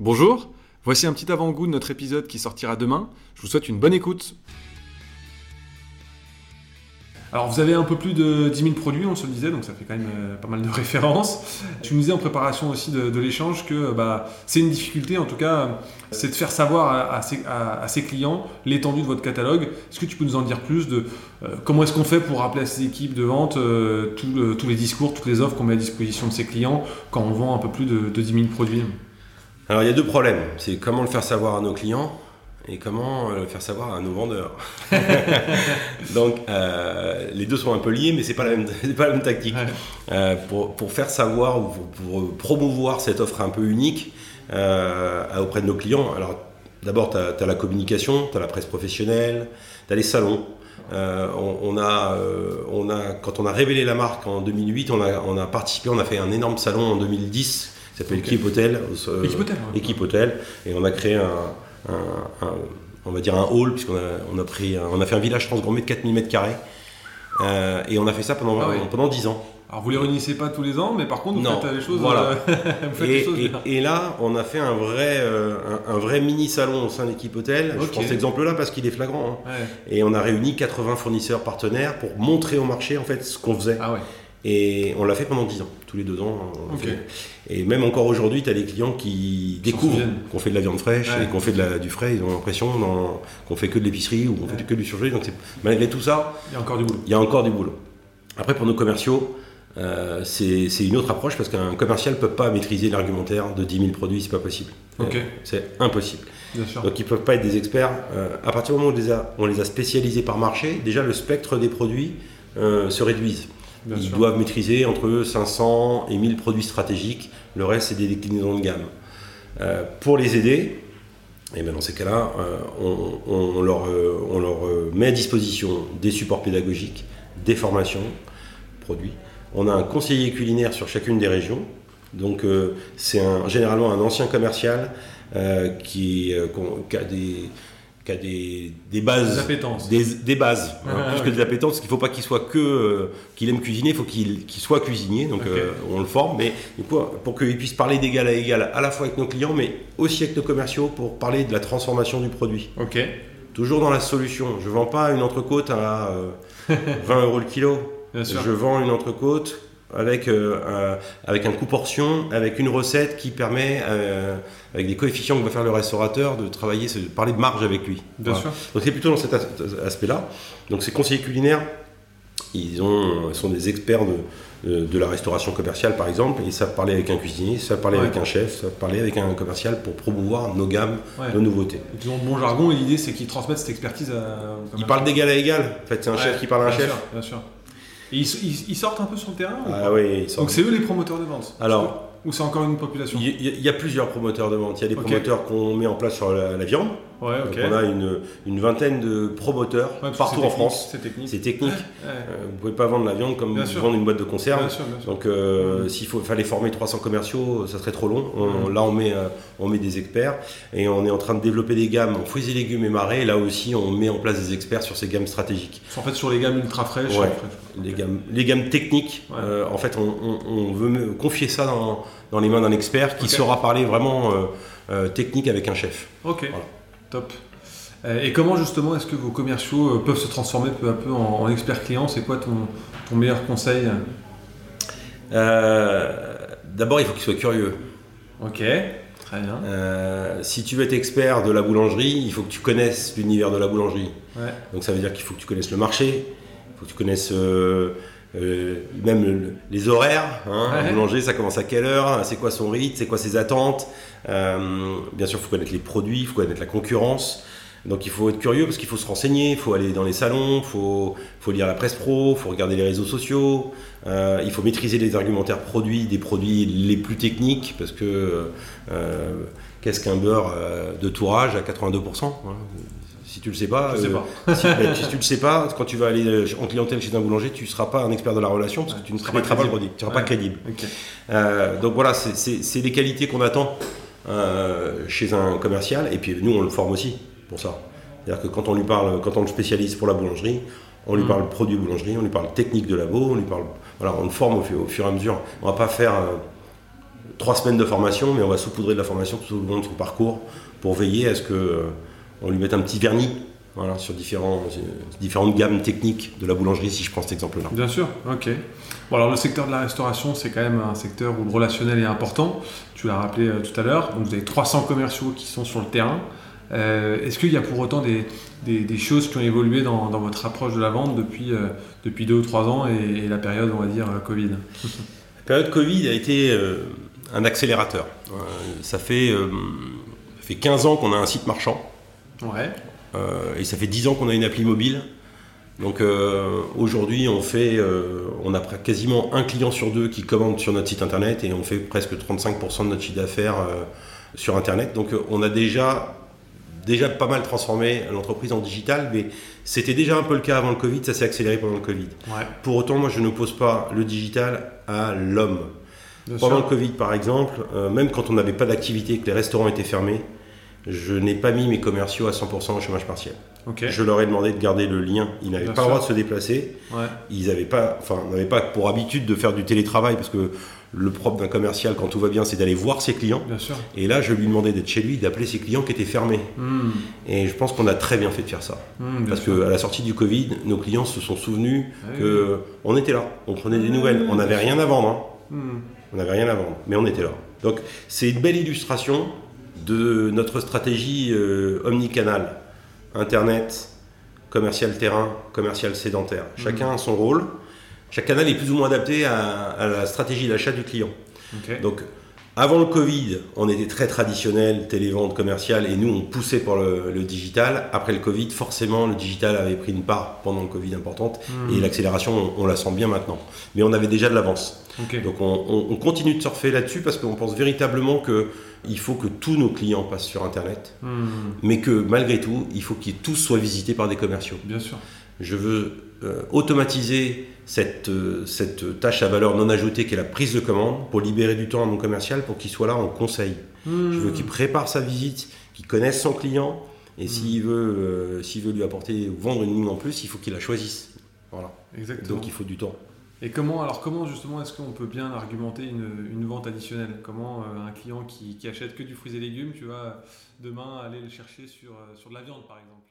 Bonjour, voici un petit avant-goût de notre épisode qui sortira demain. Je vous souhaite une bonne écoute. Alors vous avez un peu plus de 10 000 produits, on se le disait, donc ça fait quand même euh, pas mal de références. Tu nous disais en préparation aussi de, l'échange que bah, c'est une difficulté, en tout cas, c'est de faire savoir à, ses, clients l'étendue de votre catalogue. Est-ce que tu peux nous en dire plus de euh, comment est-ce qu'on fait pour rappeler à ses équipes de vente euh, tous les discours, toutes les offres qu'on met à disposition de ses clients quand on vend un peu plus de, de 10 000 produits? Alors il y a deux problèmes, c'est comment le faire savoir à nos clients et comment le faire savoir à nos vendeurs. Donc euh, les deux sont un peu liés, mais c'est pas la même, pas la même tactique. Ouais. Euh, pour, pour, faire savoir ou pour, pour, promouvoir cette offre un peu unique euh, auprès de nos clients, alors d'abord tu as, as, la communication, tu as la presse professionnelle, tu as les salons. Euh, on, on, a, on a, quand on a révélé la marque en 2008, on a, on a participé, on a fait un énorme salon en 2010 qui s'appelle okay. Hôtel. Ouais. Équipe Hôtel. Et on a créé un, un, un, on va dire un hall, puisqu'on a, on a, pris, on a fait un village transformé de 4000 m2. Euh, et on a fait ça pendant, ah pendant 10 ans. Alors vous les réunissez pas tous les ans, mais par contre vous non, faites les choses. Voilà. Euh, et, les choses et, et, là, on a fait un vrai, euh, un, un, vrai mini salon au sein de l'équipe hôtel. Okay. Je prends cet exemple-là parce qu'il est flagrant. Hein. Ouais. Et on a réuni 80 fournisseurs partenaires pour montrer au marché en fait ce qu'on faisait. Ah ouais. Et on l'a fait pendant 10 ans, tous les deux ans. Okay. Et même encore aujourd'hui, tu as des clients qui découvrent qu'on fait de la viande fraîche ouais. et qu'on fait de la, du frais. Ils ont l'impression qu'on fait que de l'épicerie ou qu'on ouais. fait que du surgelé. Donc malgré tout ça, il y a encore du boulot. Il y a encore du boulot. Après, pour nos commerciaux, euh, c'est une autre approche parce qu'un commercial ne peut pas maîtriser l'argumentaire de 10 000 produits, c'est pas possible. Okay. C'est impossible. Donc ils ne peuvent pas être des experts. Euh, à partir du moment où on les, a, on les a spécialisés par marché, déjà le spectre des produits euh, se réduise. Bien Ils sûr. doivent maîtriser entre 500 et 1000 produits stratégiques. Le reste, c'est des déclinaisons de gamme. Euh, pour les aider, et bien dans ces cas-là, euh, on, on, leur, euh, on, leur, met à disposition des supports pédagogiques, des formations, produits. On a un conseiller culinaire sur chacune des régions. Donc c'est généralement un ancien commercial qui, qui, a des qui a des, des bases, des, des, des bases, ah, hein, plus ouais. que des appétences, parce qu'il ne faut pas qu'il soit que euh, qu'il aime cuisiner, il faut qu'il qu soit cuisinier, donc okay. euh, on le forme, mais du coup, pour qu'il puisse parler d'égal à égal à la fois avec nos clients, mais aussi avec nos commerciaux pour parler de la transformation du produit. Ok. Toujours dans la solution. Je vends pas une entrecôte à euh, 20 euros le kilo. Je vends une entrecôte avec, euh, avec un coût portion, avec une recette qui permet, euh, avec des coefficients que va faire le restaurateur, de travailler, de parler de marge avec lui. Bien voilà. sûr. Donc c'est plutôt dans cet aspect-là. Donc ces conseillers culinaires, ils, ont, sont des experts de, de, de, la restauration commerciale par exemple, ils savent parler avec un cuisinier, ils savent parler ouais. avec un chef, ils savent parler avec un commercial pour promouvoir nos gammes, ouais. nos nouveautés. Ils ont bon jargon et l'idée c'est qu'ils transmettent cette expertise à... Ils parlent d'égal à égal, en fait c'est un ouais. chef qui parle à un bien chef. Sûr, bien sûr. Et ils, ils, ils, sortent un peu sur le terrain Ah oui, Donc c'est eux les promoteurs de vente Alors, Ou c'est encore une population Il y, y, a plusieurs promoteurs de vente. Il y a des okay. promoteurs qu'on met en place sur la, la viande. Ouais, okay. Donc on a une, une, vingtaine de promoteurs ouais, partout en France. C'est technique. C'est technique. Ouais, euh, vous pouvez pas vendre la viande comme bien vous sûr. une boîte de conserve. Bien sûr, bien sûr. Donc euh, mmh. s'il fallait former 300 commerciaux, ça serait trop long. On, mmh. Là, on met, euh, on met des experts et on est en train de développer des gammes en fruits et légumes et marais. là aussi, on met en place des experts sur ces gammes stratégiques. En fait, sur les gammes ultra fraîches. Les, gammes, les gammes techniques. Euh, en fait, on, on, on veut confier ça dans, dans les mains d'un expert qui okay. saura parler vraiment technique avec un chef. Ok, voilà. Top. Euh, et comment justement est-ce que vos commerciaux euh, peuvent se transformer peu à peu en, en expert client C'est quoi ton, ton, meilleur conseil? Euh, D'abord, il faut qu'ils soient curieux. Ok, très bien. Euh, si tu veux être expert de la boulangerie, il faut que tu connaisses l'univers de la boulangerie. Ouais. Donc ça veut dire qu'il faut que tu connaisses le marché, il faut que tu connaisses euh, euh, même le, les horaires. Hein, ouais. boulanger, ça commence à quelle heure C'est quoi son rythme C'est quoi ses attentes Bien sûr, il faut connaître les produits, il faut connaître la concurrence. Donc il faut être curieux parce qu'il faut se renseigner, il faut aller dans les salons, il faut, faut, lire la presse pro, il faut regarder les réseaux sociaux, euh, il faut maîtriser les argumentaires produits, des produits les plus techniques parce que euh, qu'est-ce qu'un beurre euh, de tourage à 82% voilà. Si tu le sais pas, sais pas. si, ben, si, tu le sais pas, quand tu vas aller en clientèle chez un boulanger, tu ne seras pas un expert de la relation parce que tu ne seras pas, pas le produit, tu ne seras pas crédible. Okay. donc voilà, c'est des qualités qu'on attend chez un commercial et puis nous on le forme aussi pour ça. C'est-à-dire que quand on lui parle, quand on le spécialise pour la boulangerie, on lui mmh. parle produit boulangerie, on lui parle technique de labo, on lui parle, voilà, on le forme au, au, fur et à mesure. On va pas faire, euh, trois semaines de formation, mais on va saupoudrer de la formation tout au long de son parcours pour veiller à ce qu'on lui mette un petit vernis voilà, sur différents, différentes gammes techniques de la boulangerie, si je prends cet exemple-là. Bien sûr, ok. Bon, alors le secteur de la restauration, c'est quand même un secteur où le relationnel est important. Tu l'as rappelé euh, tout à l'heure. Donc, vous avez 300 commerciaux qui sont sur le terrain. Euh, est-ce qu'il y a pour autant des, des, choses qui ont évolué dans, dans, votre approche de la vente depuis, euh, depuis deux ou trois ans et, la période, on va dire, Covid? La période Covid a été un accélérateur. ça, fait, ça fait 15 ans qu'on a un site marchand. Ouais. Euh, et ça fait 10 ans qu'on a une appli mobile. Donc euh, aujourd'hui, on fait, euh, on a quasiment un client sur deux qui commande sur notre site internet et on fait presque 35% de notre chiffre d'affaires sur internet. Donc on a déjà déjà pas mal transformé l'entreprise en digital, mais c'était déjà un peu le cas avant le Covid, ça s'est accéléré pendant le Covid. Pour autant, moi je ne pose pas le digital à l'homme. Pendant le Covid par exemple, même quand on n'avait pas d'activité, que les restaurants étaient fermés, je n'ai pas mis mes commerciaux à 100% au chômage partiel. Je leur ai demandé de garder le lien. Ils n'avaient pas le droit de se déplacer. Ils n'avaient pas, enfin, n'avaient pas pour habitude de faire du télétravail parce que le propre d'un commercial, quand tout va bien, c'est d'aller voir ses clients. Et là, je lui demandais d'être chez lui, d'appeler ses clients qui étaient fermés. Hmm. Et je pense qu'on a très bien fait de faire ça. Hmm, parce qu'à la sortie du Covid, nos clients se sont souvenus qu'on que on était là, on prenait des nouvelles, on n'avait rien à vendre. Hein. Hmm. On n'avait rien à vendre, mais on était là. Donc c'est une belle illustration de notre stratégie euh, omnicanal, Internet, commercial terrain, commercial sédentaire. Mhm. Chacun a son rôle. Chaque canal est plus ou moins adapté à, la stratégie d'achat du client. Donc, avant le Covid, on était très traditionnel, télévente commerciale, et nous, on poussait pour le, digital. Après le Covid, forcément, le digital avait pris une part pendant le Covid importante, mhm. et l'accélération, on, la sent bien maintenant. Mais on avait déjà de l'avance. Donc, on, on, continue de surfer là-dessus parce qu'on pense véritablement que il faut que tous nos clients passent sur Internet, hmm. mais que malgré tout, il faut qu'ils tous soient visités par des commerciaux. Bien sûr. Je veux euh, automatiser cette, euh, cette tâche à valeur non ajoutée qui est la prise de commande pour libérer du temps à mon commercial pour qu'il soit là en conseil. Hmm. Je veux qu'il prépare sa visite, qu'il connaisse son client et hmm. s'il veut, euh, s'il veut lui apporter ou vendre une ligne en plus, il faut qu'il la choisisse. Voilà. Exactement. Donc il faut du temps. Et comment, alors comment justement est-ce qu'on peut bien argumenter une, vente additionnelle? Comment euh, un client qui, qui, achète que du fruits et légumes, tu vas demain aller le chercher sur, sur de la viande par exemple?